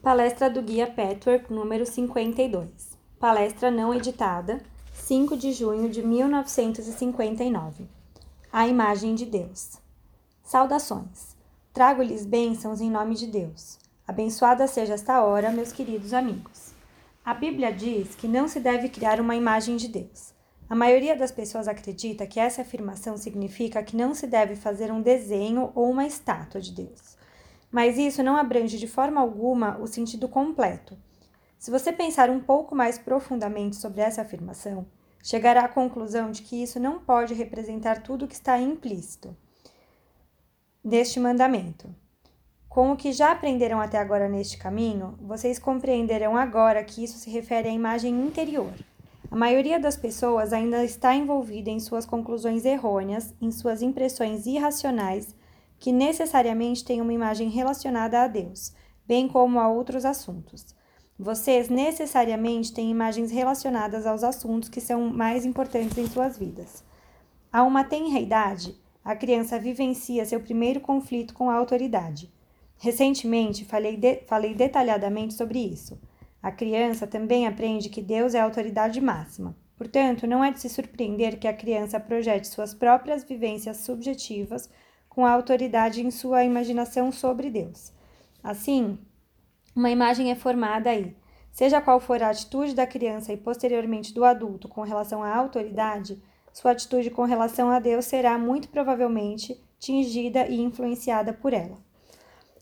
Palestra do Guia Patchwork número 52. Palestra não editada, 5 de junho de 1959. A imagem de Deus. Saudações. Trago-lhes bênçãos em nome de Deus. Abençoada seja esta hora, meus queridos amigos. A Bíblia diz que não se deve criar uma imagem de Deus. A maioria das pessoas acredita que essa afirmação significa que não se deve fazer um desenho ou uma estátua de Deus mas isso não abrange de forma alguma o sentido completo. Se você pensar um pouco mais profundamente sobre essa afirmação, chegará à conclusão de que isso não pode representar tudo o que está implícito neste mandamento. Com o que já aprenderam até agora neste caminho, vocês compreenderão agora que isso se refere à imagem interior. A maioria das pessoas ainda está envolvida em suas conclusões errôneas, em suas impressões irracionais que necessariamente têm uma imagem relacionada a Deus, bem como a outros assuntos. Vocês necessariamente têm imagens relacionadas aos assuntos que são mais importantes em suas vidas. A uma tenra idade, a criança vivencia seu primeiro conflito com a autoridade. Recentemente falei, de, falei detalhadamente sobre isso. A criança também aprende que Deus é a autoridade máxima. Portanto, não é de se surpreender que a criança projete suas próprias vivências subjetivas com a autoridade em sua imaginação sobre Deus. Assim, uma imagem é formada aí. Seja qual for a atitude da criança e posteriormente do adulto com relação à autoridade, sua atitude com relação a Deus será muito provavelmente tingida e influenciada por ela.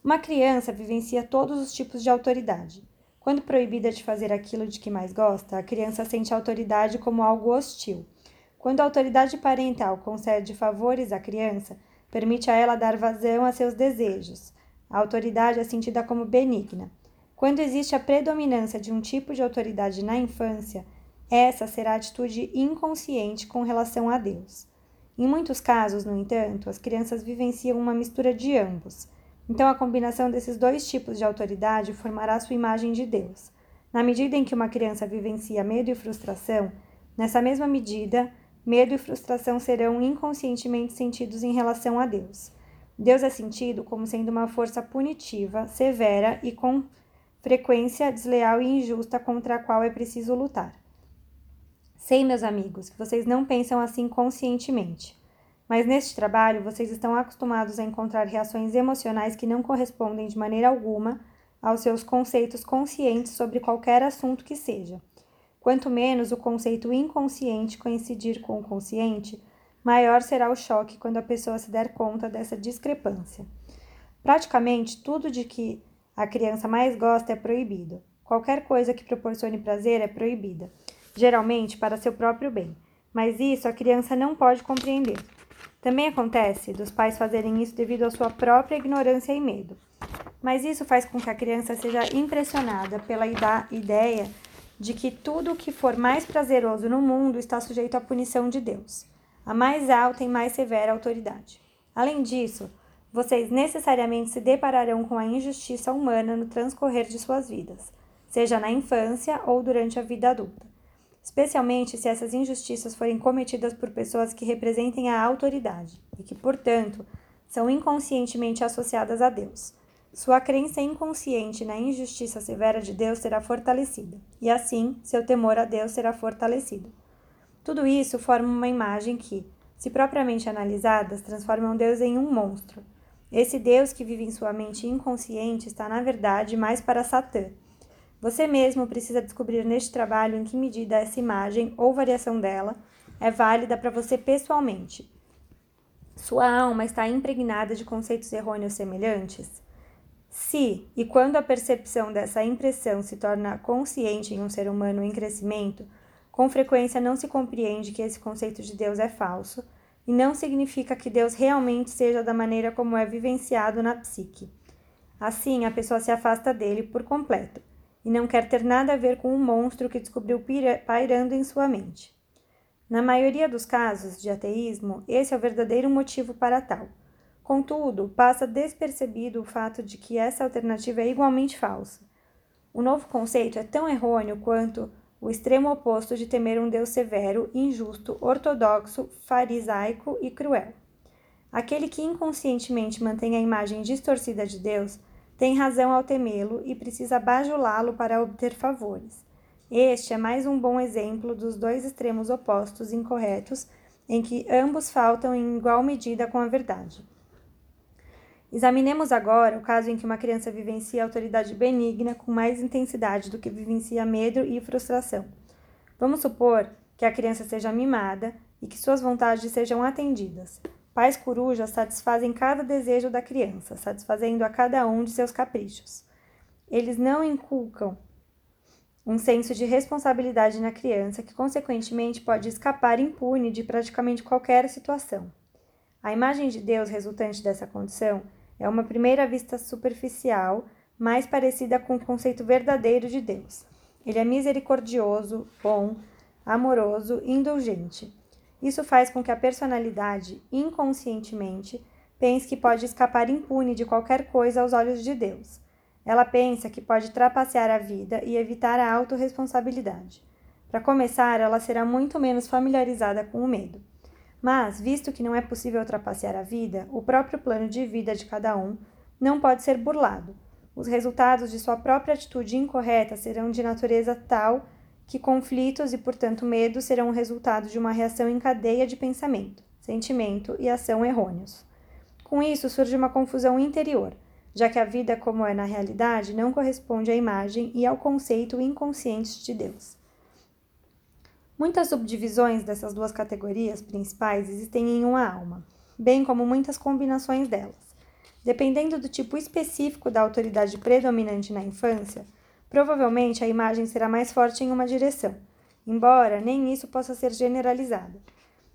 Uma criança vivencia todos os tipos de autoridade. Quando proibida de fazer aquilo de que mais gosta, a criança sente a autoridade como algo hostil. Quando a autoridade parental concede favores à criança, permite a ela dar vazão a seus desejos. A autoridade é sentida como benigna. Quando existe a predominância de um tipo de autoridade na infância, essa será a atitude inconsciente com relação a Deus. Em muitos casos, no entanto, as crianças vivenciam uma mistura de ambos. Então, a combinação desses dois tipos de autoridade formará sua imagem de Deus. Na medida em que uma criança vivencia medo e frustração, nessa mesma medida, medo e frustração serão inconscientemente sentidos em relação a Deus. Deus é sentido como sendo uma força punitiva, severa e com frequência desleal e injusta contra a qual é preciso lutar. Sei, meus amigos, que vocês não pensam assim conscientemente, mas neste trabalho vocês estão acostumados a encontrar reações emocionais que não correspondem de maneira alguma aos seus conceitos conscientes sobre qualquer assunto que seja. Quanto menos o conceito inconsciente coincidir com o consciente, maior será o choque quando a pessoa se der conta dessa discrepância. Praticamente tudo de que a criança mais gosta é proibido. Qualquer coisa que proporcione prazer é proibida, geralmente para seu próprio bem, mas isso a criança não pode compreender. Também acontece dos pais fazerem isso devido à sua própria ignorância e medo. Mas isso faz com que a criança seja impressionada pela ideia de que tudo o que for mais prazeroso no mundo está sujeito à punição de Deus, a mais alta e mais severa autoridade. Além disso, vocês necessariamente se depararão com a injustiça humana no transcorrer de suas vidas, seja na infância ou durante a vida adulta, especialmente se essas injustiças forem cometidas por pessoas que representem a autoridade e que, portanto, são inconscientemente associadas a Deus. Sua crença inconsciente na injustiça severa de Deus será fortalecida, e assim seu temor a Deus será fortalecido. Tudo isso forma uma imagem que, se propriamente analisadas, transformam Deus em um monstro. Esse Deus que vive em sua mente inconsciente está, na verdade, mais para Satã. Você mesmo precisa descobrir neste trabalho em que medida essa imagem ou variação dela é válida para você pessoalmente. Sua alma está impregnada de conceitos errôneos semelhantes? Se e quando a percepção dessa impressão se torna consciente em um ser humano em crescimento, com frequência não se compreende que esse conceito de Deus é falso e não significa que Deus realmente seja da maneira como é vivenciado na psique. Assim, a pessoa se afasta dele por completo e não quer ter nada a ver com o monstro que descobriu pairando em sua mente. Na maioria dos casos de ateísmo, esse é o verdadeiro motivo para tal. Contudo, passa despercebido o fato de que essa alternativa é igualmente falsa. O novo conceito é tão errôneo quanto o extremo oposto de temer um Deus severo, injusto, ortodoxo, farisaico e cruel. Aquele que inconscientemente mantém a imagem distorcida de Deus tem razão ao temê-lo e precisa bajulá-lo para obter favores. Este é mais um bom exemplo dos dois extremos opostos incorretos em que ambos faltam em igual medida com a verdade. Examinemos agora o caso em que uma criança vivencia autoridade benigna com mais intensidade do que vivencia medo e frustração. Vamos supor que a criança seja mimada e que suas vontades sejam atendidas. Pais corujas satisfazem cada desejo da criança, satisfazendo a cada um de seus caprichos. Eles não inculcam um senso de responsabilidade na criança que, consequentemente, pode escapar impune de praticamente qualquer situação. A imagem de Deus resultante dessa condição é uma primeira vista superficial, mais parecida com o conceito verdadeiro de Deus. Ele é misericordioso, bom, amoroso e indulgente. Isso faz com que a personalidade, inconscientemente, pense que pode escapar impune de qualquer coisa aos olhos de Deus. Ela pensa que pode trapacear a vida e evitar a autorresponsabilidade. Para começar, ela será muito menos familiarizada com o medo. Mas, visto que não é possível trapacear a vida, o próprio plano de vida de cada um não pode ser burlado. Os resultados de sua própria atitude incorreta serão de natureza tal que conflitos e, portanto, medo serão o resultado de uma reação em cadeia de pensamento, sentimento e ação errôneos. Com isso, surge uma confusão interior, já que a vida, como é na realidade, não corresponde à imagem e ao conceito inconsciente de Deus. Muitas subdivisões dessas duas categorias principais existem em uma alma, bem como muitas combinações delas. Dependendo do tipo específico da autoridade predominante na infância, provavelmente a imagem será mais forte em uma direção, embora nem isso possa ser generalizado.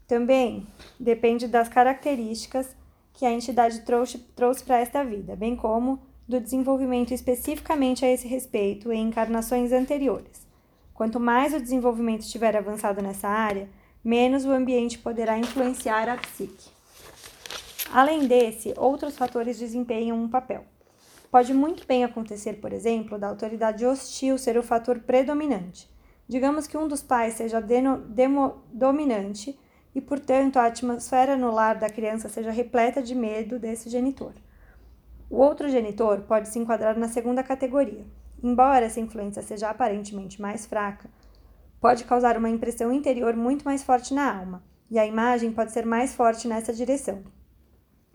Também depende das características que a entidade trouxe, trouxe para esta vida, bem como do desenvolvimento especificamente a esse respeito em encarnações anteriores. Quanto mais o desenvolvimento estiver avançado nessa área, menos o ambiente poderá influenciar a psique. Além desse, outros fatores desempenham um papel. Pode muito bem acontecer, por exemplo, da autoridade hostil ser o fator predominante. Digamos que um dos pais seja demo, dominante e, portanto, a atmosfera no lar da criança seja repleta de medo desse genitor. O outro genitor pode se enquadrar na segunda categoria, Embora essa influência seja aparentemente mais fraca, pode causar uma impressão interior muito mais forte na alma, e a imagem pode ser mais forte nessa direção.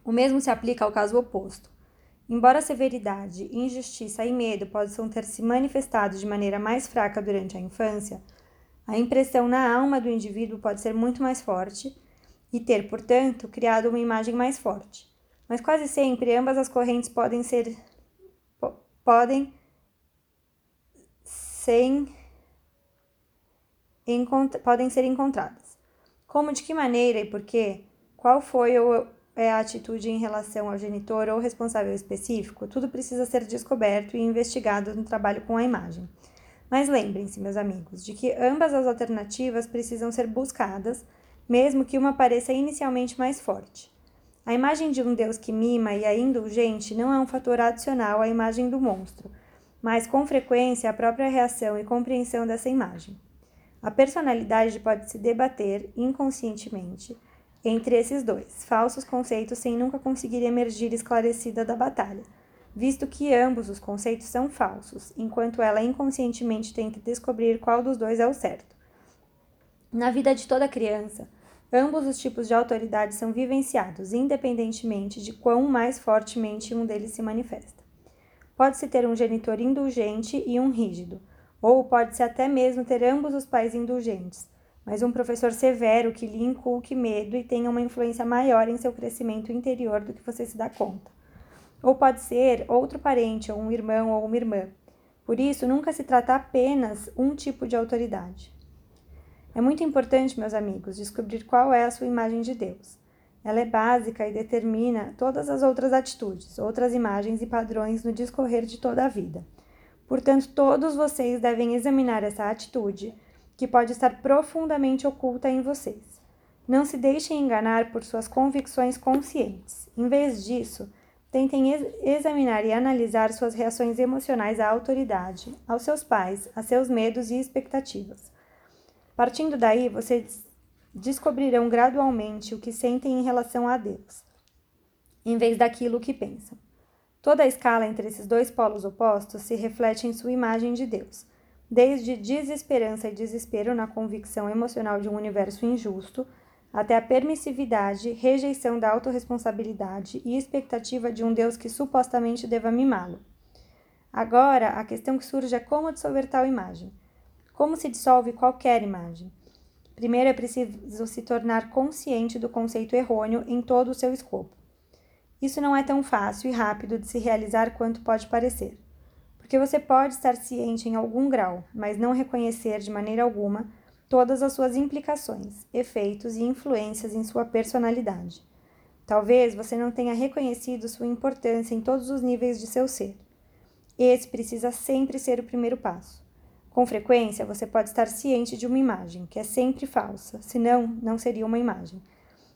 O mesmo se aplica ao caso oposto. Embora severidade, injustiça e medo possam ter se manifestado de maneira mais fraca durante a infância, a impressão na alma do indivíduo pode ser muito mais forte e ter, portanto, criado uma imagem mais forte. Mas quase sempre ambas as correntes podem ser podem sem podem ser encontradas. Como, de que maneira e por quê? Qual foi ou é a atitude em relação ao genitor ou responsável específico? Tudo precisa ser descoberto e investigado no trabalho com a imagem. Mas lembrem-se, meus amigos, de que ambas as alternativas precisam ser buscadas, mesmo que uma pareça inicialmente mais forte. A imagem de um Deus que mima e é indulgente não é um fator adicional à imagem do monstro mas com frequência a própria reação e compreensão dessa imagem. A personalidade pode se debater inconscientemente entre esses dois falsos conceitos sem nunca conseguir emergir esclarecida da batalha, visto que ambos os conceitos são falsos, enquanto ela inconscientemente tenta descobrir qual dos dois é o certo. Na vida de toda criança, ambos os tipos de autoridade são vivenciados, independentemente de quão mais fortemente um deles se manifesta. Pode-se ter um genitor indulgente e um rígido, ou pode-se até mesmo ter ambos os pais indulgentes, mas um professor severo que lhe inculque medo e tenha uma influência maior em seu crescimento interior do que você se dá conta. Ou pode ser outro parente, ou um irmão ou uma irmã. Por isso, nunca se trata apenas um tipo de autoridade. É muito importante, meus amigos, descobrir qual é a sua imagem de Deus. Ela é básica e determina todas as outras atitudes, outras imagens e padrões no discorrer de toda a vida. Portanto, todos vocês devem examinar essa atitude, que pode estar profundamente oculta em vocês. Não se deixem enganar por suas convicções conscientes. Em vez disso, tentem examinar e analisar suas reações emocionais à autoridade, aos seus pais, a seus medos e expectativas. Partindo daí, vocês descobrirão gradualmente o que sentem em relação a Deus, em vez daquilo que pensam. Toda a escala entre esses dois polos opostos se reflete em sua imagem de Deus, desde desesperança e desespero na convicção emocional de um universo injusto, até a permissividade, rejeição da autorresponsabilidade e expectativa de um Deus que supostamente deva mimá-lo. Agora, a questão que surge é como dissolver tal imagem. Como se dissolve qualquer imagem? Primeiro é preciso se tornar consciente do conceito errôneo em todo o seu escopo. Isso não é tão fácil e rápido de se realizar quanto pode parecer, porque você pode estar ciente em algum grau, mas não reconhecer de maneira alguma todas as suas implicações, efeitos e influências em sua personalidade. Talvez você não tenha reconhecido sua importância em todos os níveis de seu ser. Esse precisa sempre ser o primeiro passo. Com frequência, você pode estar ciente de uma imagem, que é sempre falsa, senão não seria uma imagem,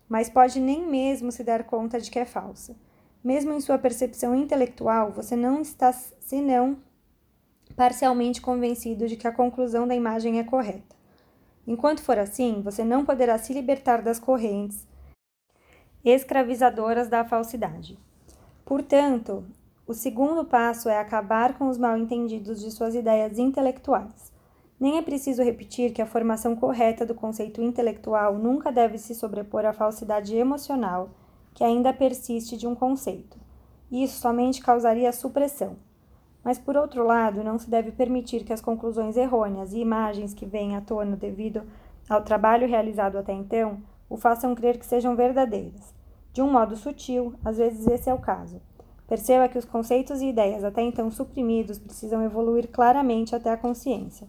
mas pode nem mesmo se dar conta de que é falsa. Mesmo em sua percepção intelectual, você não está senão parcialmente convencido de que a conclusão da imagem é correta. Enquanto for assim, você não poderá se libertar das correntes escravizadoras da falsidade. Portanto, o segundo passo é acabar com os mal-entendidos de suas ideias intelectuais. Nem é preciso repetir que a formação correta do conceito intelectual nunca deve se sobrepor à falsidade emocional que ainda persiste de um conceito. Isso somente causaria supressão. Mas, por outro lado, não se deve permitir que as conclusões errôneas e imagens que vêm à tona devido ao trabalho realizado até então o façam crer que sejam verdadeiras. De um modo sutil, às vezes esse é o caso. Perceba que os conceitos e ideias até então suprimidos precisam evoluir claramente até a consciência.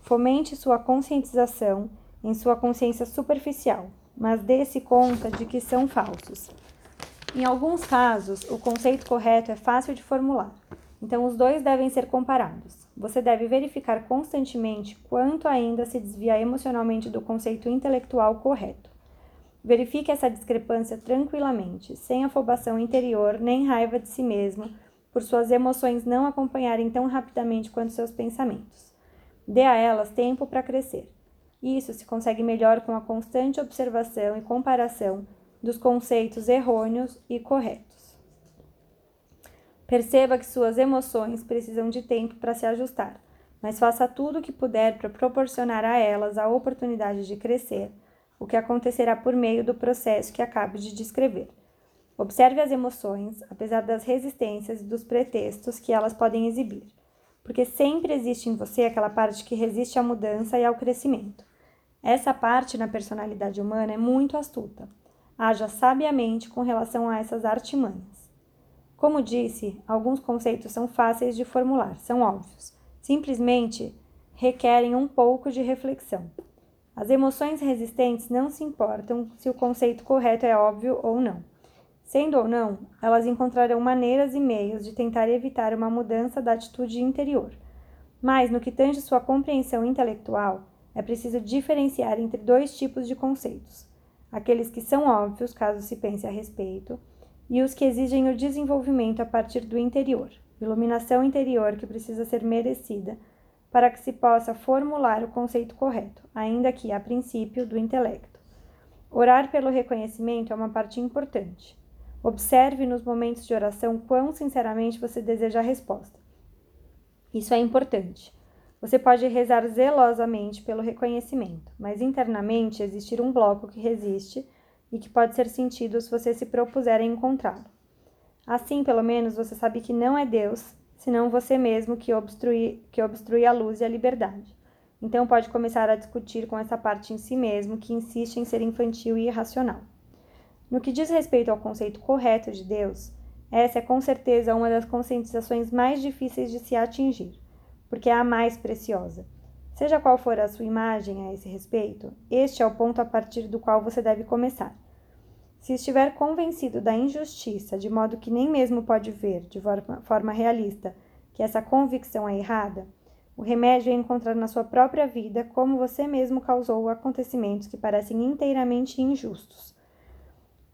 Fomente sua conscientização em sua consciência superficial, mas dê-se conta de que são falsos. Em alguns casos, o conceito correto é fácil de formular, então, os dois devem ser comparados. Você deve verificar constantemente quanto ainda se desvia emocionalmente do conceito intelectual correto. Verifique essa discrepância tranquilamente, sem afobação interior nem raiva de si mesmo, por suas emoções não acompanharem tão rapidamente quanto seus pensamentos. Dê a elas tempo para crescer. Isso se consegue melhor com a constante observação e comparação dos conceitos errôneos e corretos. Perceba que suas emoções precisam de tempo para se ajustar, mas faça tudo o que puder para proporcionar a elas a oportunidade de crescer, o que acontecerá por meio do processo que acabo de descrever. Observe as emoções, apesar das resistências e dos pretextos que elas podem exibir, porque sempre existe em você aquela parte que resiste à mudança e ao crescimento. Essa parte na personalidade humana é muito astuta. Haja sabiamente com relação a essas artimanhas. Como disse, alguns conceitos são fáceis de formular, são óbvios. Simplesmente requerem um pouco de reflexão. As emoções resistentes não se importam se o conceito correto é óbvio ou não. Sendo ou não, elas encontrarão maneiras e meios de tentar evitar uma mudança da atitude interior. Mas, no que tange sua compreensão intelectual, é preciso diferenciar entre dois tipos de conceitos: aqueles que são óbvios, caso se pense a respeito, e os que exigem o desenvolvimento a partir do interior, iluminação interior que precisa ser merecida para que se possa formular o conceito correto, ainda que, a princípio, do intelecto. Orar pelo reconhecimento é uma parte importante. Observe nos momentos de oração quão sinceramente você deseja a resposta. Isso é importante. Você pode rezar zelosamente pelo reconhecimento, mas internamente existir um bloco que resiste e que pode ser sentido se você se propuser a encontrá-lo. Assim, pelo menos, você sabe que não é Deus, senão você mesmo que obstrui, que obstrui a luz e a liberdade. Então, pode começar a discutir com essa parte em si mesmo que insiste em ser infantil e irracional. No que diz respeito ao conceito correto de Deus, essa é com certeza uma das conscientizações mais difíceis de se atingir, porque é a mais preciosa Seja qual for a sua imagem a esse respeito, este é o ponto a partir do qual você deve começar. Se estiver convencido da injustiça, de modo que nem mesmo pode ver, de forma realista, que essa convicção é errada, o remédio é encontrar na sua própria vida como você mesmo causou acontecimentos que parecem inteiramente injustos.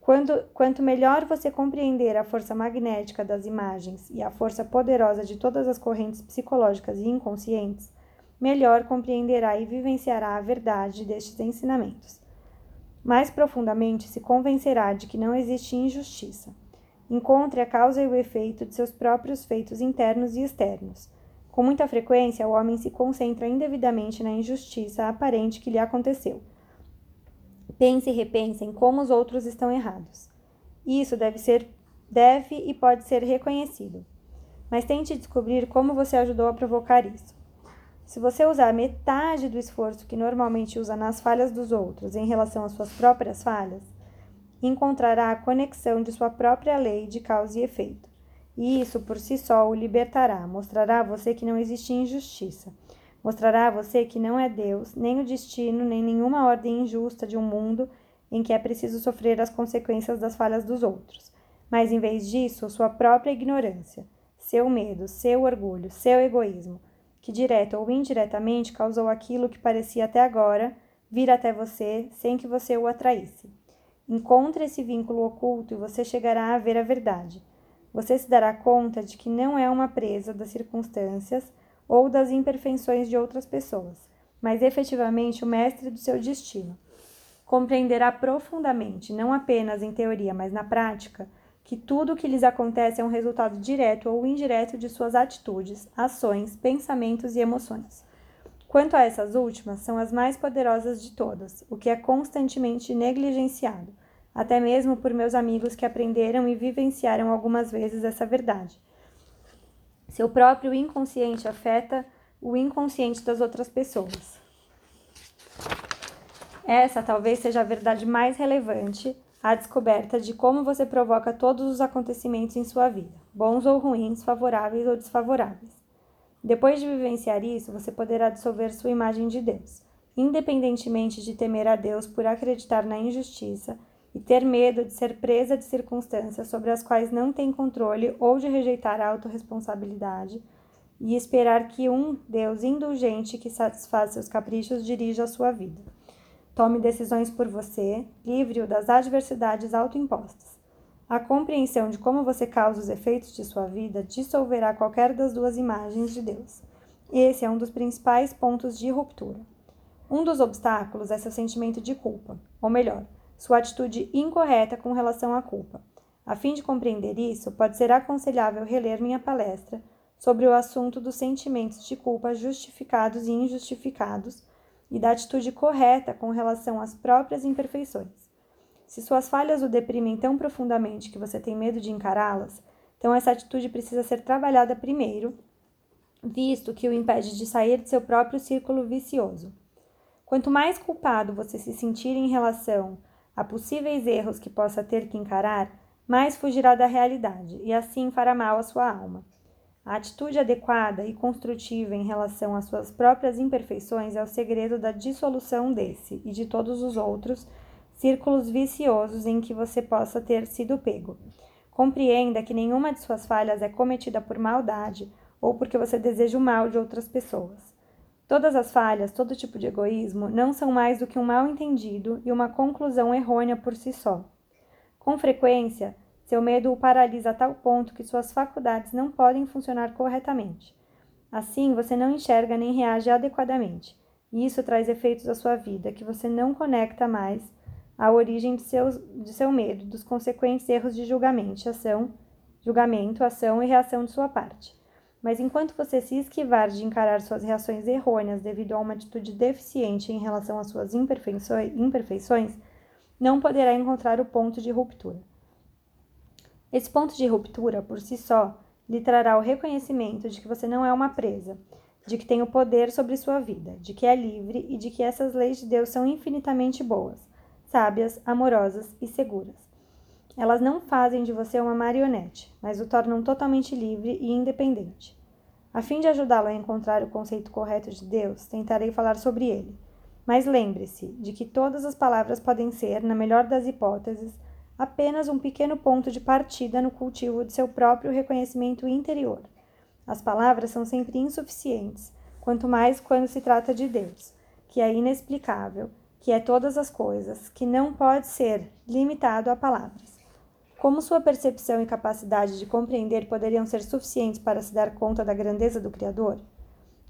Quando, quanto melhor você compreender a força magnética das imagens e a força poderosa de todas as correntes psicológicas e inconscientes, melhor compreenderá e vivenciará a verdade destes ensinamentos. Mais profundamente se convencerá de que não existe injustiça. Encontre a causa e o efeito de seus próprios feitos internos e externos. Com muita frequência, o homem se concentra indevidamente na injustiça aparente que lhe aconteceu. Pense e repense em como os outros estão errados. Isso deve ser deve e pode ser reconhecido. Mas tente descobrir como você ajudou a provocar isso. Se você usar metade do esforço que normalmente usa nas falhas dos outros em relação às suas próprias falhas, encontrará a conexão de sua própria lei de causa e efeito. E isso por si só o libertará, mostrará a você que não existe injustiça. Mostrará a você que não é Deus, nem o destino, nem nenhuma ordem injusta de um mundo em que é preciso sofrer as consequências das falhas dos outros. Mas em vez disso, sua própria ignorância, seu medo, seu orgulho, seu egoísmo, que direto ou indiretamente causou aquilo que parecia até agora vir até você sem que você o atraísse. Encontre esse vínculo oculto e você chegará a ver a verdade. Você se dará conta de que não é uma presa das circunstâncias ou das imperfeições de outras pessoas, mas efetivamente o mestre do seu destino. Compreenderá profundamente, não apenas em teoria, mas na prática, que tudo o que lhes acontece é um resultado direto ou indireto de suas atitudes, ações, pensamentos e emoções. Quanto a essas últimas, são as mais poderosas de todas, o que é constantemente negligenciado, até mesmo por meus amigos que aprenderam e vivenciaram algumas vezes essa verdade. Seu próprio inconsciente afeta o inconsciente das outras pessoas. Essa talvez seja a verdade mais relevante, a descoberta de como você provoca todos os acontecimentos em sua vida, bons ou ruins, favoráveis ou desfavoráveis. Depois de vivenciar isso, você poderá dissolver sua imagem de Deus, independentemente de temer a Deus por acreditar na injustiça e ter medo de ser presa de circunstâncias sobre as quais não tem controle ou de rejeitar a autorresponsabilidade e esperar que um Deus indulgente que satisfaz seus caprichos dirija a sua vida. Tome decisões por você, livre-o das adversidades autoimpostas. A compreensão de como você causa os efeitos de sua vida dissolverá qualquer das duas imagens de Deus. Esse é um dos principais pontos de ruptura. Um dos obstáculos é seu sentimento de culpa, ou melhor, sua atitude incorreta com relação à culpa. A fim de compreender isso, pode ser aconselhável reler minha palestra sobre o assunto dos sentimentos de culpa justificados e injustificados e da atitude correta com relação às próprias imperfeições. Se suas falhas o deprimem tão profundamente que você tem medo de encará-las, então essa atitude precisa ser trabalhada primeiro, visto que o impede de sair de seu próprio círculo vicioso. Quanto mais culpado você se sentir em relação a possíveis erros que possa ter que encarar, mais fugirá da realidade e assim fará mal à sua alma. A atitude adequada e construtiva em relação às suas próprias imperfeições é o segredo da dissolução desse e de todos os outros círculos viciosos em que você possa ter sido pego. Compreenda que nenhuma de suas falhas é cometida por maldade ou porque você deseja o mal de outras pessoas. Todas as falhas, todo tipo de egoísmo, não são mais do que um mal entendido e uma conclusão errônea por si só. Com frequência, seu medo o paralisa a tal ponto que suas faculdades não podem funcionar corretamente. Assim, você não enxerga nem reage adequadamente, e isso traz efeitos à sua vida que você não conecta mais a origem de, seus, de seu medo, dos consequentes erros de julgamento, ação, julgamento, ação e reação de sua parte. Mas enquanto você se esquivar de encarar suas reações errôneas devido a uma atitude deficiente em relação às suas imperfeições, não poderá encontrar o ponto de ruptura. Esse ponto de ruptura, por si só, lhe trará o reconhecimento de que você não é uma presa, de que tem o poder sobre sua vida, de que é livre e de que essas leis de Deus são infinitamente boas sábias, amorosas e seguras. Elas não fazem de você uma marionete, mas o tornam totalmente livre e independente. A fim de ajudá-lo a encontrar o conceito correto de Deus, tentarei falar sobre ele. Mas lembre-se de que todas as palavras podem ser, na melhor das hipóteses, apenas um pequeno ponto de partida no cultivo de seu próprio reconhecimento interior. As palavras são sempre insuficientes, quanto mais quando se trata de Deus, que é inexplicável que é todas as coisas, que não pode ser limitado a palavras. Como sua percepção e capacidade de compreender poderiam ser suficientes para se dar conta da grandeza do Criador?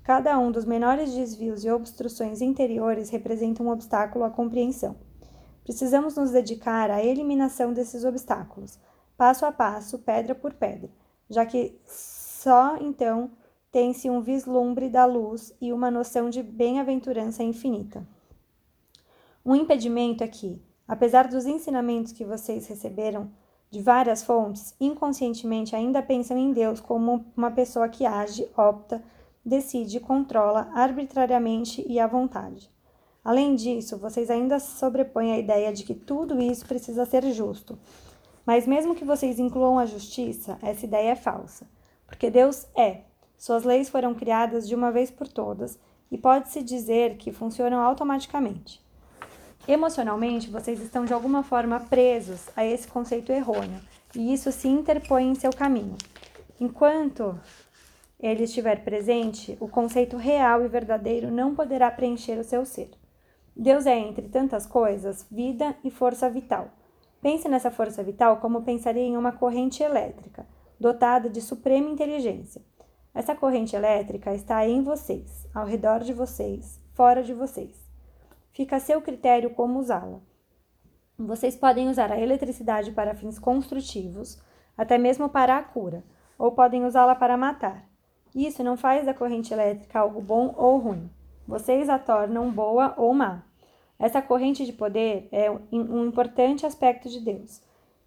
Cada um dos menores desvios e obstruções interiores representa um obstáculo à compreensão. Precisamos nos dedicar à eliminação desses obstáculos, passo a passo, pedra por pedra, já que só então tem-se um vislumbre da luz e uma noção de bem-aventurança infinita. Um impedimento é que, apesar dos ensinamentos que vocês receberam de várias fontes, inconscientemente ainda pensam em Deus como uma pessoa que age, opta, decide, controla arbitrariamente e à vontade. Além disso, vocês ainda sobrepõem a ideia de que tudo isso precisa ser justo. Mas mesmo que vocês incluam a justiça, essa ideia é falsa, porque Deus é. Suas leis foram criadas de uma vez por todas e pode-se dizer que funcionam automaticamente. Emocionalmente, vocês estão de alguma forma presos a esse conceito errôneo e isso se interpõe em seu caminho. Enquanto ele estiver presente, o conceito real e verdadeiro não poderá preencher o seu ser. Deus é, entre tantas coisas, vida e força vital. Pense nessa força vital como pensaria em uma corrente elétrica, dotada de suprema inteligência. Essa corrente elétrica está em vocês, ao redor de vocês, fora de vocês. Fica a seu critério como usá-la. Vocês podem usar a eletricidade para fins construtivos, até mesmo para a cura, ou podem usá-la para matar. Isso não faz da corrente elétrica algo bom ou ruim. Vocês a tornam boa ou má. Essa corrente de poder é um importante aspecto de Deus,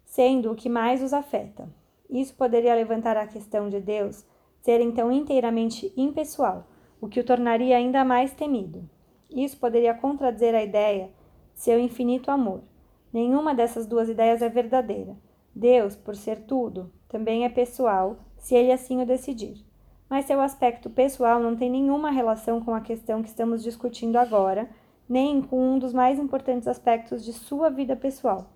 sendo o que mais os afeta. Isso poderia levantar a questão de Deus ser então inteiramente impessoal, o que o tornaria ainda mais temido. Isso poderia contradizer a ideia de seu infinito amor. Nenhuma dessas duas ideias é verdadeira. Deus, por ser tudo, também é pessoal, se ele assim o decidir. Mas seu aspecto pessoal não tem nenhuma relação com a questão que estamos discutindo agora, nem com um dos mais importantes aspectos de sua vida pessoal.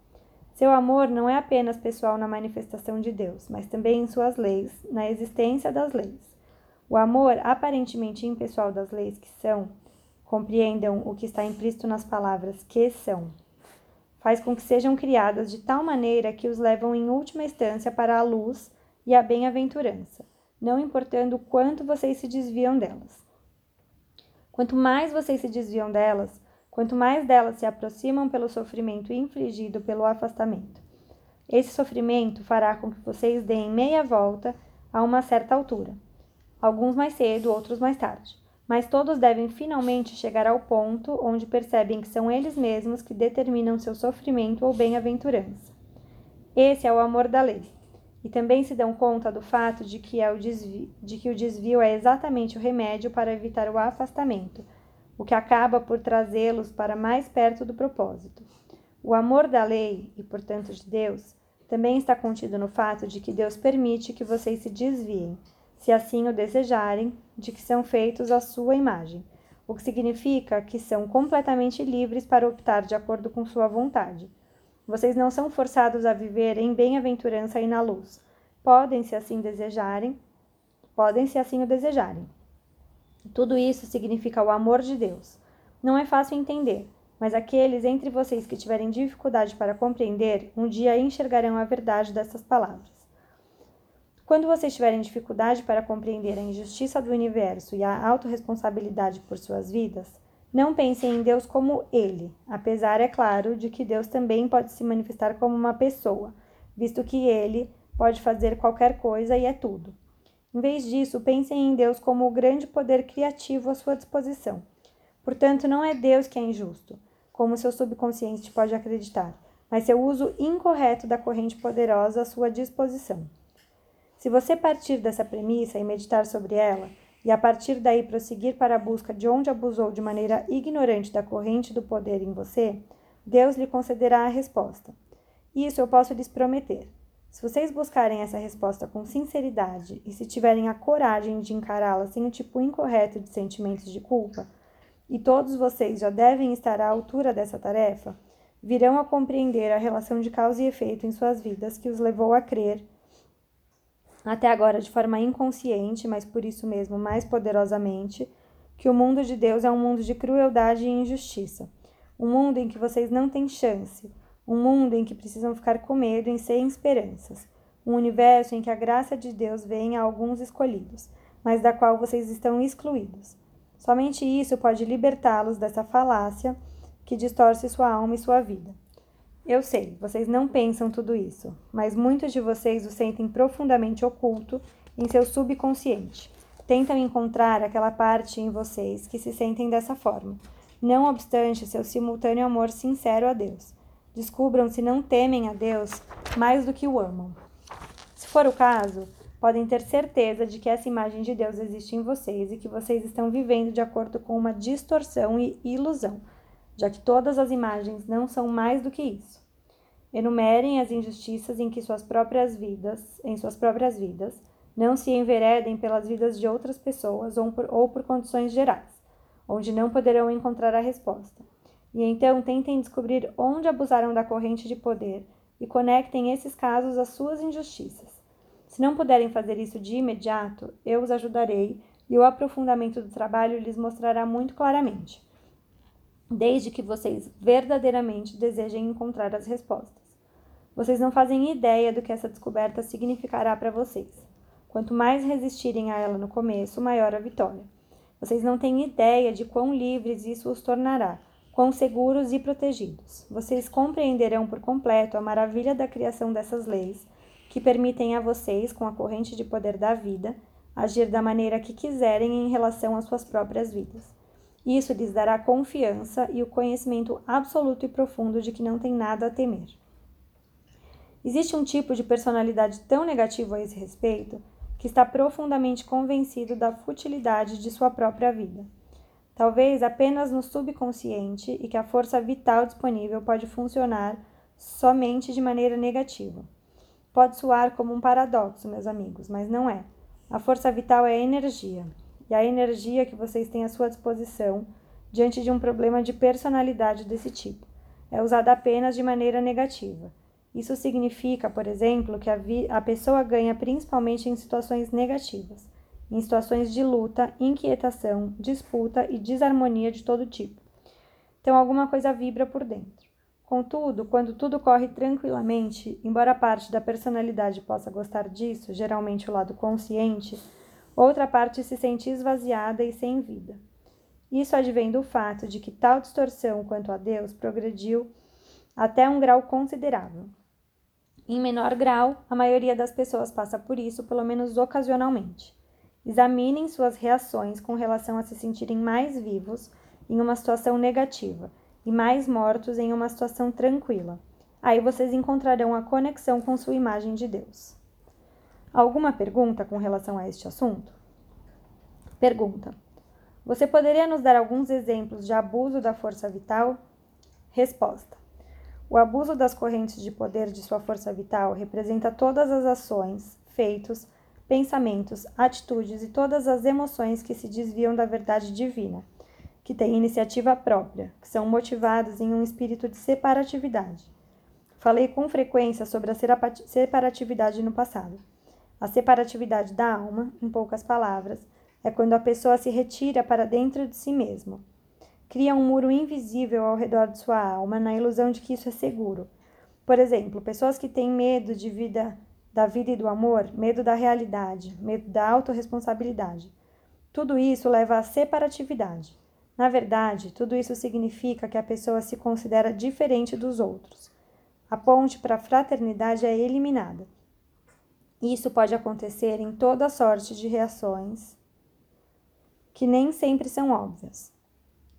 Seu amor não é apenas pessoal na manifestação de Deus, mas também em suas leis, na existência das leis. O amor aparentemente impessoal das leis que são, compreendam o que está implícito nas palavras que são. Faz com que sejam criadas de tal maneira que os levam em última instância para a luz e a bem-aventurança, não importando quanto vocês se desviam delas. Quanto mais vocês se desviam delas, quanto mais delas se aproximam pelo sofrimento infligido pelo afastamento. Esse sofrimento fará com que vocês deem meia volta a uma certa altura, alguns mais cedo, outros mais tarde mas todos devem finalmente chegar ao ponto onde percebem que são eles mesmos que determinam seu sofrimento ou bem-aventurança. Esse é o amor da lei. E também se dão conta do fato de que, é o desvio, de que o desvio é exatamente o remédio para evitar o afastamento, o que acaba por trazê-los para mais perto do propósito. O amor da lei, e portanto de Deus, também está contido no fato de que Deus permite que vocês se desviem se assim o desejarem, de que são feitos à sua imagem, o que significa que são completamente livres para optar de acordo com sua vontade. Vocês não são forçados a viver em bem-aventurança e na luz. Podem, se assim desejarem, podem, se assim o desejarem. Tudo isso significa o amor de Deus. Não é fácil entender, mas aqueles entre vocês que tiverem dificuldade para compreender, um dia enxergarão a verdade dessas palavras. Quando vocês tiverem dificuldade para compreender a injustiça do universo e a autorresponsabilidade por suas vidas, não pensem em Deus como Ele, apesar, é claro, de que Deus também pode se manifestar como uma pessoa, visto que Ele pode fazer qualquer coisa e é tudo. Em vez disso, pensem em Deus como o grande poder criativo à sua disposição. Portanto, não é Deus que é injusto, como seu subconsciente pode acreditar, mas seu uso incorreto da corrente poderosa à sua disposição. Se você partir dessa premissa e meditar sobre ela, e a partir daí prosseguir para a busca de onde abusou de maneira ignorante da corrente do poder em você, Deus lhe concederá a resposta. Isso eu posso lhes prometer. Se vocês buscarem essa resposta com sinceridade e se tiverem a coragem de encará-la sem o tipo incorreto de sentimentos de culpa, e todos vocês já devem estar à altura dessa tarefa, virão a compreender a relação de causa e efeito em suas vidas que os levou a crer até agora de forma inconsciente, mas por isso mesmo mais poderosamente, que o mundo de Deus é um mundo de crueldade e injustiça. Um mundo em que vocês não têm chance. Um mundo em que precisam ficar com medo e sem esperanças. Um universo em que a graça de Deus vem a alguns escolhidos, mas da qual vocês estão excluídos. Somente isso pode libertá-los dessa falácia que distorce sua alma e sua vida. Eu sei, vocês não pensam tudo isso, mas muitos de vocês o sentem profundamente oculto em seu subconsciente. Tentam encontrar aquela parte em vocês que se sentem dessa forma, não obstante seu simultâneo amor sincero a Deus. Descubram se não temem a Deus mais do que o amam. Se for o caso, podem ter certeza de que essa imagem de Deus existe em vocês e que vocês estão vivendo de acordo com uma distorção e ilusão já que todas as imagens não são mais do que isso. Enumerem as injustiças em que suas próprias vidas, em suas próprias vidas, não se enveredem pelas vidas de outras pessoas ou por, ou por condições gerais, onde não poderão encontrar a resposta. E então tentem descobrir onde abusaram da corrente de poder e conectem esses casos às suas injustiças. Se não puderem fazer isso de imediato, eu os ajudarei e o aprofundamento do trabalho lhes mostrará muito claramente desde que vocês verdadeiramente desejem encontrar as respostas. Vocês não fazem ideia do que essa descoberta significará para vocês. Quanto mais resistirem a ela no começo, maior a vitória. Vocês não têm ideia de quão livres isso os tornará, quão seguros e protegidos. Vocês compreenderão por completo a maravilha da criação dessas leis, que permitem a vocês, com a corrente de poder da vida, agir da maneira que quiserem em relação às suas próprias vidas. Isso lhes dará confiança e o conhecimento absoluto e profundo de que não tem nada a temer. Existe um tipo de personalidade tão negativo a esse respeito que está profundamente convencido da futilidade de sua própria vida. Talvez apenas no subconsciente e que a força vital disponível pode funcionar somente de maneira negativa. Pode soar como um paradoxo, meus amigos, mas não é. A força vital é energia e a energia que vocês têm à sua disposição diante de um problema de personalidade desse tipo. É usada apenas de maneira negativa. Isso significa, por exemplo, que a, a pessoa ganha principalmente em situações negativas, em situações de luta, inquietação, disputa e desarmonia de todo tipo. Então, alguma coisa vibra por dentro. Contudo, quando tudo corre tranquilamente, embora parte da personalidade possa gostar disso, geralmente o lado consciente, outra parte se sente esvaziada e sem vida. Isso advém do fato de que tal distorção quanto a Deus progrediu até um grau considerável. Em menor grau, a maioria das pessoas passa por isso, pelo menos ocasionalmente. Examinem suas reações com relação a se sentirem mais vivos em uma situação negativa e mais mortos em uma situação tranquila. Aí vocês encontrarão a conexão com sua imagem de Deus. Alguma pergunta com relação a este assunto? Pergunta: Você poderia nos dar alguns exemplos de abuso da força vital? Resposta: O abuso das correntes de poder de sua força vital representa todas as ações, feitos, pensamentos, atitudes e todas as emoções que se desviam da verdade divina, que têm iniciativa própria, que são motivados em um espírito de separatividade. Falei com frequência sobre a separatividade no passado. A separatividade da alma, em poucas palavras, é quando a pessoa se retira para dentro de si mesmo. Cria um muro invisível ao redor de sua alma, na ilusão de que isso é seguro. Por exemplo, pessoas que têm medo de vida, da vida e do amor, medo da realidade, medo da autorresponsabilidade. Tudo isso leva à separatividade. Na verdade, tudo isso significa que a pessoa se considera diferente dos outros. A ponte para a fraternidade é eliminada. Isso pode acontecer em toda sorte de reações que nem sempre são óbvias.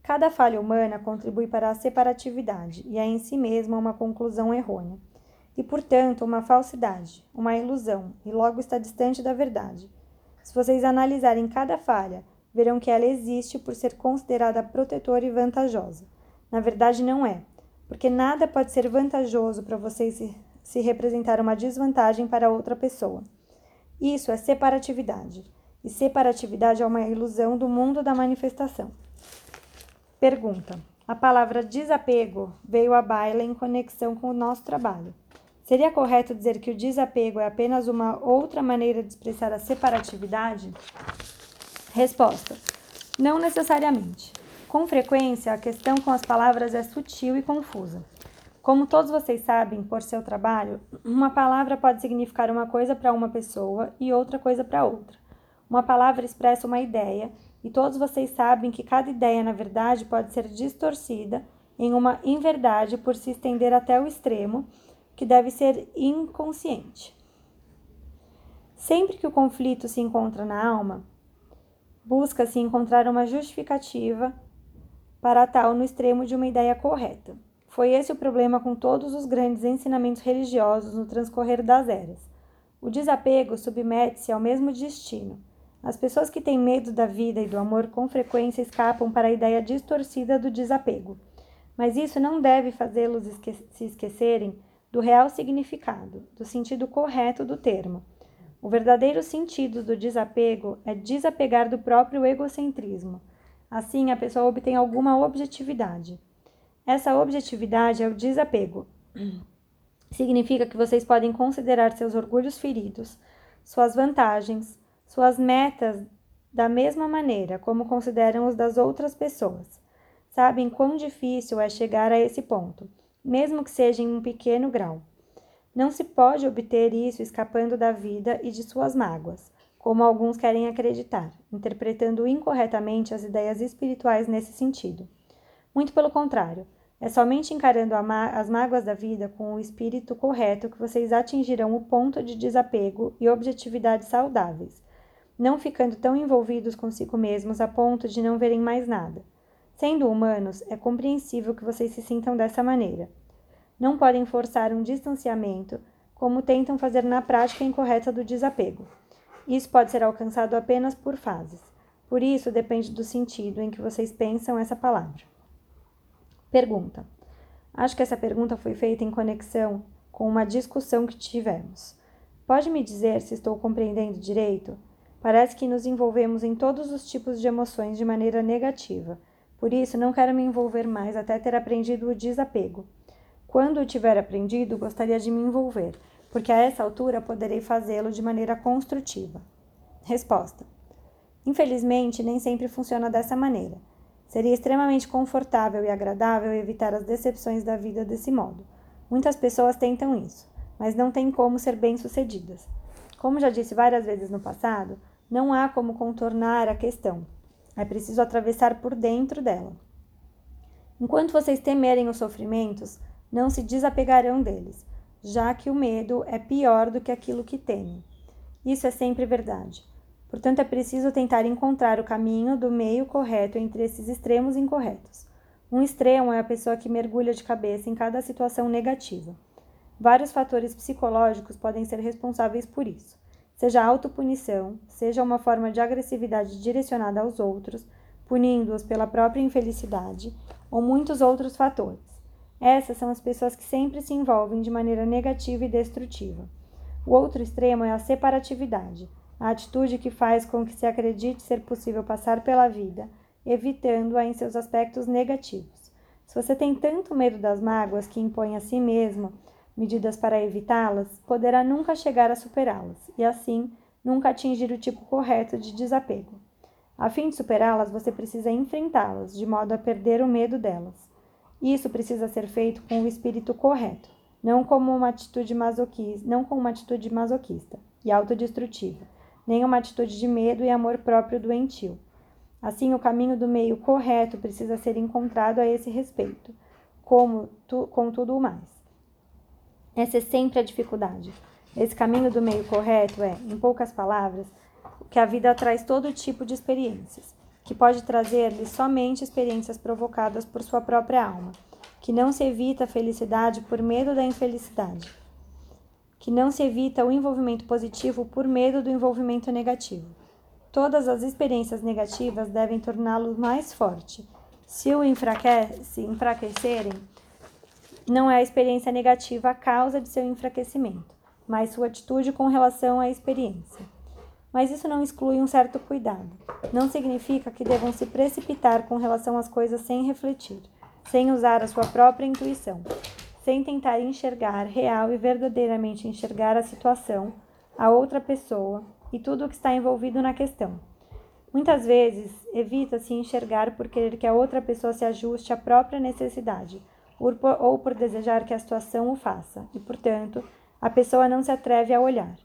Cada falha humana contribui para a separatividade e é em si mesma uma conclusão errônea, e portanto uma falsidade, uma ilusão, e logo está distante da verdade. Se vocês analisarem cada falha, verão que ela existe por ser considerada protetora e vantajosa. Na verdade, não é, porque nada pode ser vantajoso para vocês se se representar uma desvantagem para outra pessoa. Isso é separatividade, e separatividade é uma ilusão do mundo da manifestação. Pergunta: A palavra desapego veio à baila em conexão com o nosso trabalho. Seria correto dizer que o desapego é apenas uma outra maneira de expressar a separatividade? Resposta: Não necessariamente. Com frequência, a questão com as palavras é sutil e confusa. Como todos vocês sabem, por seu trabalho, uma palavra pode significar uma coisa para uma pessoa e outra coisa para outra. Uma palavra expressa uma ideia, e todos vocês sabem que cada ideia, na verdade, pode ser distorcida em uma inverdade por se estender até o extremo, que deve ser inconsciente. Sempre que o conflito se encontra na alma, busca-se encontrar uma justificativa para tal no extremo de uma ideia correta. Foi esse o problema com todos os grandes ensinamentos religiosos no transcorrer das eras. O desapego submete-se ao mesmo destino. As pessoas que têm medo da vida e do amor com frequência escapam para a ideia distorcida do desapego. Mas isso não deve fazê-los esque se esquecerem do real significado, do sentido correto do termo. O verdadeiro sentido do desapego é desapegar do próprio egocentrismo. Assim, a pessoa obtém alguma objetividade. Essa objetividade é o desapego. Significa que vocês podem considerar seus orgulhos feridos, suas vantagens, suas metas da mesma maneira como consideram os das outras pessoas. Sabem quão difícil é chegar a esse ponto, mesmo que seja em um pequeno grau. Não se pode obter isso escapando da vida e de suas mágoas, como alguns querem acreditar, interpretando incorretamente as ideias espirituais nesse sentido. Muito pelo contrário, é somente encarando as mágoas da vida com o espírito correto que vocês atingirão o ponto de desapego e objetividade saudáveis, não ficando tão envolvidos consigo mesmos a ponto de não verem mais nada. Sendo humanos, é compreensível que vocês se sintam dessa maneira. Não podem forçar um distanciamento, como tentam fazer na prática incorreta do desapego. Isso pode ser alcançado apenas por fases. Por isso, depende do sentido em que vocês pensam essa palavra. Pergunta. Acho que essa pergunta foi feita em conexão com uma discussão que tivemos. Pode me dizer se estou compreendendo direito? Parece que nos envolvemos em todos os tipos de emoções de maneira negativa. Por isso, não quero me envolver mais até ter aprendido o desapego. Quando tiver aprendido, gostaria de me envolver, porque a essa altura poderei fazê-lo de maneira construtiva. Resposta: Infelizmente, nem sempre funciona dessa maneira. Seria extremamente confortável e agradável evitar as decepções da vida desse modo. Muitas pessoas tentam isso, mas não têm como ser bem-sucedidas. Como já disse várias vezes no passado, não há como contornar a questão. É preciso atravessar por dentro dela. Enquanto vocês temerem os sofrimentos, não se desapegarão deles, já que o medo é pior do que aquilo que temem. Isso é sempre verdade. Portanto, é preciso tentar encontrar o caminho do meio correto entre esses extremos incorretos. Um extremo é a pessoa que mergulha de cabeça em cada situação negativa. Vários fatores psicológicos podem ser responsáveis por isso, seja autopunição, seja uma forma de agressividade direcionada aos outros, punindo-os pela própria infelicidade, ou muitos outros fatores. Essas são as pessoas que sempre se envolvem de maneira negativa e destrutiva. O outro extremo é a separatividade, a atitude que faz com que se acredite ser possível passar pela vida, evitando-a em seus aspectos negativos. Se você tem tanto medo das mágoas que impõe a si mesmo medidas para evitá-las, poderá nunca chegar a superá-las e, assim, nunca atingir o tipo correto de desapego. A fim de superá-las, você precisa enfrentá-las, de modo a perder o medo delas. Isso precisa ser feito com o espírito correto, não como uma atitude masoquista, não com uma atitude masoquista e autodestrutiva, nem uma atitude de medo e amor próprio doentio. Assim, o caminho do meio correto precisa ser encontrado a esse respeito, como tu, com tudo o mais. Essa é sempre a dificuldade. Esse caminho do meio correto é, em poucas palavras, que a vida traz todo tipo de experiências, que pode trazer-lhe somente experiências provocadas por sua própria alma, que não se evita a felicidade por medo da infelicidade que não se evita o envolvimento positivo por medo do envolvimento negativo. Todas as experiências negativas devem torná-lo mais forte. Se o enfraquece, enfraquecerem, não é a experiência negativa a causa de seu enfraquecimento, mas sua atitude com relação à experiência. Mas isso não exclui um certo cuidado. Não significa que devam se precipitar com relação às coisas sem refletir, sem usar a sua própria intuição sem tentar enxergar real e verdadeiramente enxergar a situação, a outra pessoa e tudo o que está envolvido na questão. Muitas vezes evita-se enxergar por querer que a outra pessoa se ajuste à própria necessidade ou por desejar que a situação o faça, e, portanto, a pessoa não se atreve a olhar.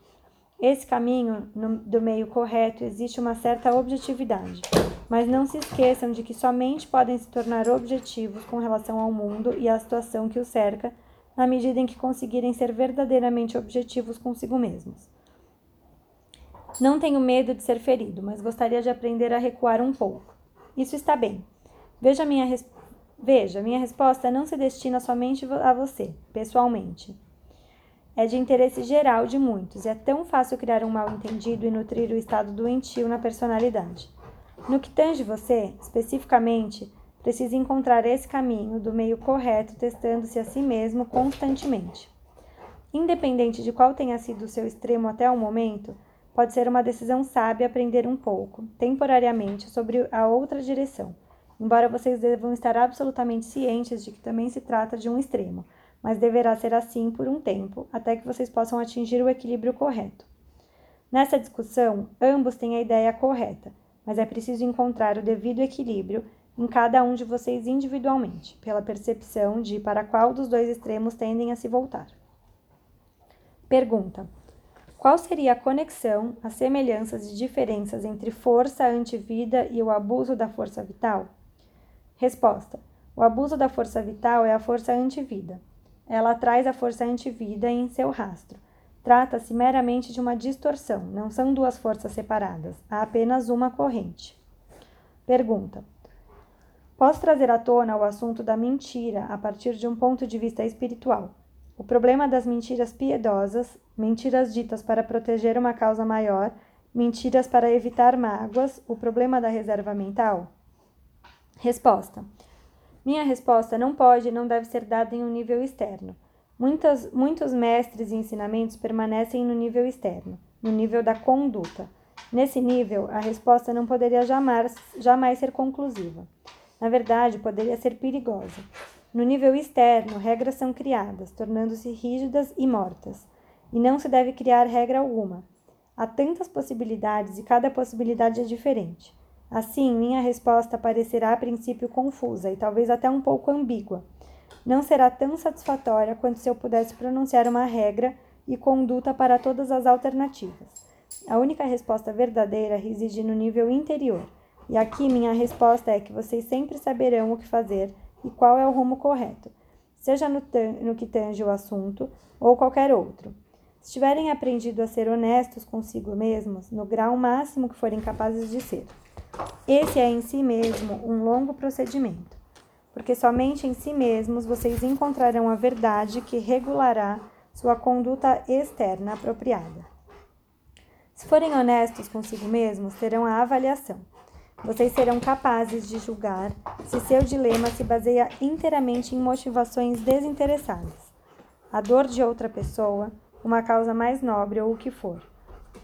Esse caminho no, do meio correto existe uma certa objetividade, mas não se esqueçam de que somente podem se tornar objetivos com relação ao mundo e à situação que os cerca, na medida em que conseguirem ser verdadeiramente objetivos consigo mesmos. Não tenho medo de ser ferido, mas gostaria de aprender a recuar um pouco. Isso está bem. Veja minha, res... Veja, minha resposta não se destina somente a você, pessoalmente. É de interesse geral de muitos, e é tão fácil criar um mal-entendido e nutrir o estado doentio na personalidade. No que tange você, especificamente, precisa encontrar esse caminho do meio correto, testando-se a si mesmo constantemente. Independente de qual tenha sido o seu extremo até o momento, pode ser uma decisão sábia aprender um pouco, temporariamente, sobre a outra direção, embora vocês devam estar absolutamente cientes de que também se trata de um extremo mas deverá ser assim por um tempo, até que vocês possam atingir o equilíbrio correto. Nessa discussão, ambos têm a ideia correta, mas é preciso encontrar o devido equilíbrio em cada um de vocês individualmente, pela percepção de para qual dos dois extremos tendem a se voltar. Pergunta: Qual seria a conexão, as semelhanças e diferenças entre força antivida e o abuso da força vital? Resposta: O abuso da força vital é a força antivida. Ela traz a força antivida em seu rastro. Trata-se meramente de uma distorção, não são duas forças separadas, há apenas uma corrente. Pergunta: Posso trazer à tona o assunto da mentira a partir de um ponto de vista espiritual? O problema das mentiras piedosas, mentiras ditas para proteger uma causa maior, mentiras para evitar mágoas, o problema da reserva mental? Resposta: minha resposta não pode e não deve ser dada em um nível externo. Muitas, muitos mestres e ensinamentos permanecem no nível externo, no nível da conduta. Nesse nível, a resposta não poderia jamais, jamais ser conclusiva. Na verdade, poderia ser perigosa. No nível externo, regras são criadas, tornando-se rígidas e mortas. E não se deve criar regra alguma. Há tantas possibilidades e cada possibilidade é diferente. Assim, minha resposta parecerá a princípio confusa e talvez até um pouco ambígua. Não será tão satisfatória quanto se eu pudesse pronunciar uma regra e conduta para todas as alternativas. A única resposta verdadeira reside no nível interior, e aqui minha resposta é que vocês sempre saberão o que fazer e qual é o rumo correto, seja no, no que tange o assunto ou qualquer outro. Se tiverem aprendido a ser honestos consigo mesmos, no grau máximo que forem capazes de ser. Esse é em si mesmo um longo procedimento, porque somente em si mesmos vocês encontrarão a verdade que regulará sua conduta externa apropriada. Se forem honestos consigo mesmos, terão a avaliação. Vocês serão capazes de julgar se seu dilema se baseia inteiramente em motivações desinteressadas, a dor de outra pessoa, uma causa mais nobre ou o que for.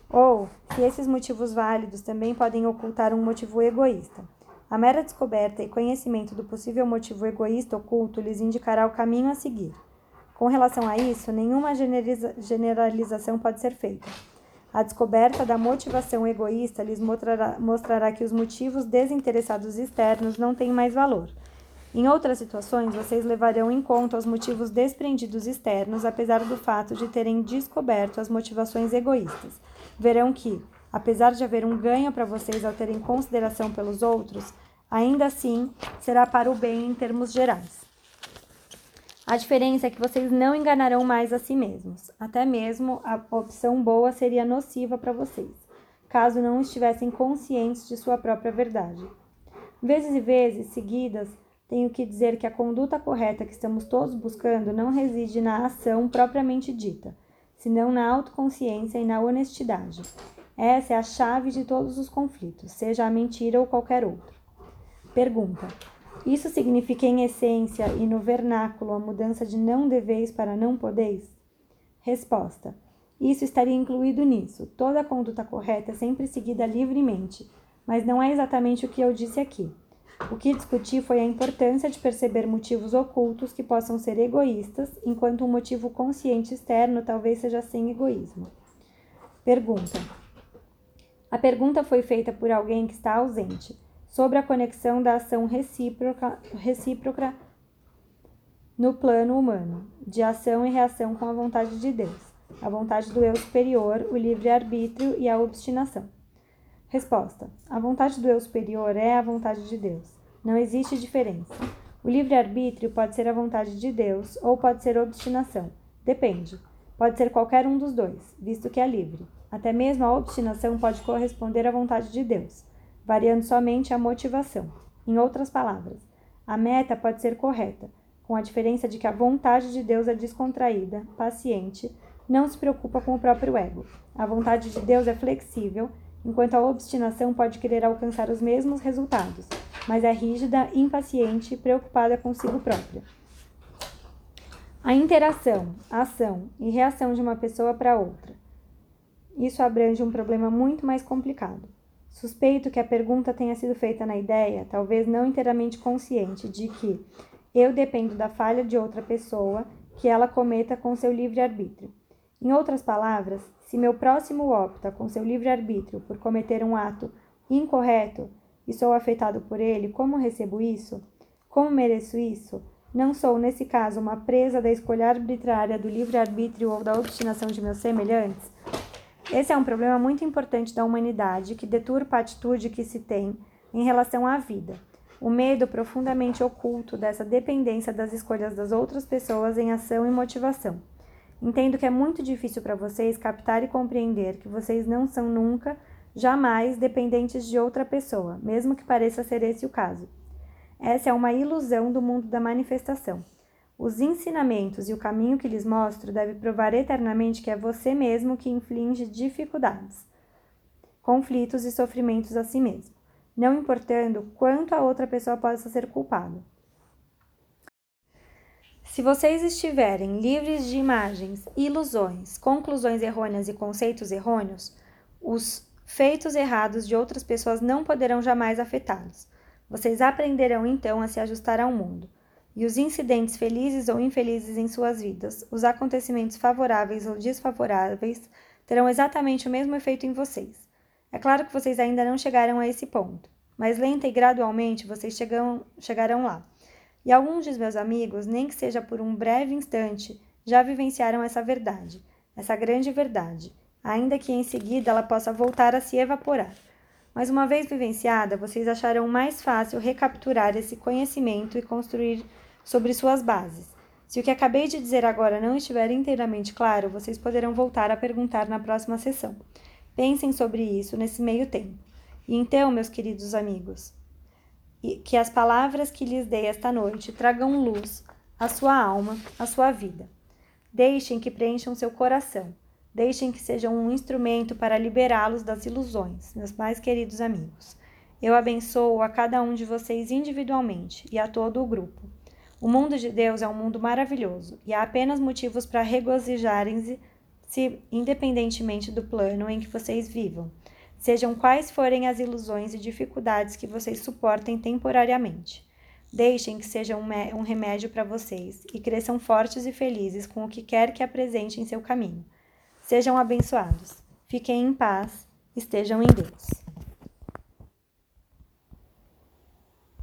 Ou se esses motivos válidos também podem ocultar um motivo egoísta. A mera descoberta e conhecimento do possível motivo egoísta oculto lhes indicará o caminho a seguir. Com relação a isso, nenhuma generalização pode ser feita. A descoberta da motivação egoísta lhes mostrará, mostrará que os motivos desinteressados externos não têm mais valor. Em outras situações, vocês levarão em conta os motivos desprendidos externos, apesar do fato de terem descoberto as motivações egoístas verão que, apesar de haver um ganho para vocês ao terem consideração pelos outros, ainda assim será para o bem em termos gerais. A diferença é que vocês não enganarão mais a si mesmos. Até mesmo a opção boa seria nociva para vocês, caso não estivessem conscientes de sua própria verdade. Vezes e vezes seguidas, tenho que dizer que a conduta correta que estamos todos buscando não reside na ação propriamente dita senão na autoconsciência e na honestidade. Essa é a chave de todos os conflitos, seja a mentira ou qualquer outro. Pergunta: Isso significa em essência e no vernáculo a mudança de não deveis para não podeis? Resposta: Isso estaria incluído nisso. Toda conduta correta é sempre seguida livremente, mas não é exatamente o que eu disse aqui. O que discuti foi a importância de perceber motivos ocultos que possam ser egoístas, enquanto um motivo consciente externo talvez seja sem egoísmo. Pergunta: A pergunta foi feita por alguém que está ausente, sobre a conexão da ação recíproca, recíproca no plano humano, de ação e reação com a vontade de Deus. a vontade do eu superior, o livre-arbítrio e a obstinação. Resposta: A vontade do eu superior é a vontade de Deus. Não existe diferença. O livre-arbítrio pode ser a vontade de Deus ou pode ser obstinação. Depende. Pode ser qualquer um dos dois, visto que é livre. Até mesmo a obstinação pode corresponder à vontade de Deus, variando somente a motivação. Em outras palavras, a meta pode ser correta, com a diferença de que a vontade de Deus é descontraída, paciente, não se preocupa com o próprio ego. A vontade de Deus é flexível, enquanto a obstinação pode querer alcançar os mesmos resultados, mas é rígida, impaciente e preocupada consigo própria. A interação, ação e reação de uma pessoa para outra. Isso abrange um problema muito mais complicado. Suspeito que a pergunta tenha sido feita na ideia, talvez não inteiramente consciente, de que eu dependo da falha de outra pessoa que ela cometa com seu livre-arbítrio. Em outras palavras, se meu próximo opta com seu livre-arbítrio por cometer um ato incorreto e sou afetado por ele, como recebo isso? Como mereço isso? Não sou, nesse caso, uma presa da escolha arbitrária do livre-arbítrio ou da obstinação de meus semelhantes? Esse é um problema muito importante da humanidade que deturpa a atitude que se tem em relação à vida o medo profundamente oculto dessa dependência das escolhas das outras pessoas em ação e motivação. Entendo que é muito difícil para vocês captar e compreender que vocês não são nunca, jamais dependentes de outra pessoa, mesmo que pareça ser esse o caso. Essa é uma ilusão do mundo da manifestação. Os ensinamentos e o caminho que lhes mostro deve provar eternamente que é você mesmo que inflige dificuldades, conflitos e sofrimentos a si mesmo não importando quanto a outra pessoa possa ser culpada. Se vocês estiverem livres de imagens, ilusões, conclusões errôneas e conceitos errôneos, os feitos errados de outras pessoas não poderão jamais afetá-los. Vocês aprenderão então a se ajustar ao mundo. E os incidentes felizes ou infelizes em suas vidas, os acontecimentos favoráveis ou desfavoráveis, terão exatamente o mesmo efeito em vocês. É claro que vocês ainda não chegaram a esse ponto, mas lenta e gradualmente vocês chegam, chegarão lá. E alguns de meus amigos, nem que seja por um breve instante, já vivenciaram essa verdade, essa grande verdade, ainda que em seguida ela possa voltar a se evaporar. Mas uma vez vivenciada, vocês acharão mais fácil recapturar esse conhecimento e construir sobre suas bases. Se o que acabei de dizer agora não estiver inteiramente claro, vocês poderão voltar a perguntar na próxima sessão. Pensem sobre isso nesse meio tempo. E então, meus queridos amigos, que as palavras que lhes dei esta noite tragam luz à sua alma, à sua vida. Deixem que preencham seu coração. Deixem que sejam um instrumento para liberá-los das ilusões, meus mais queridos amigos. Eu abençoo a cada um de vocês individualmente e a todo o grupo. O mundo de Deus é um mundo maravilhoso e há apenas motivos para regozijarem-se se independentemente do plano em que vocês vivam, sejam quais forem as ilusões e dificuldades que vocês suportem temporariamente. Deixem que seja um, remédio para vocês e cresçam fortes e felizes com o que quer que apresente em seu caminho. Sejam abençoados. Fiquem em paz. Estejam em Deus.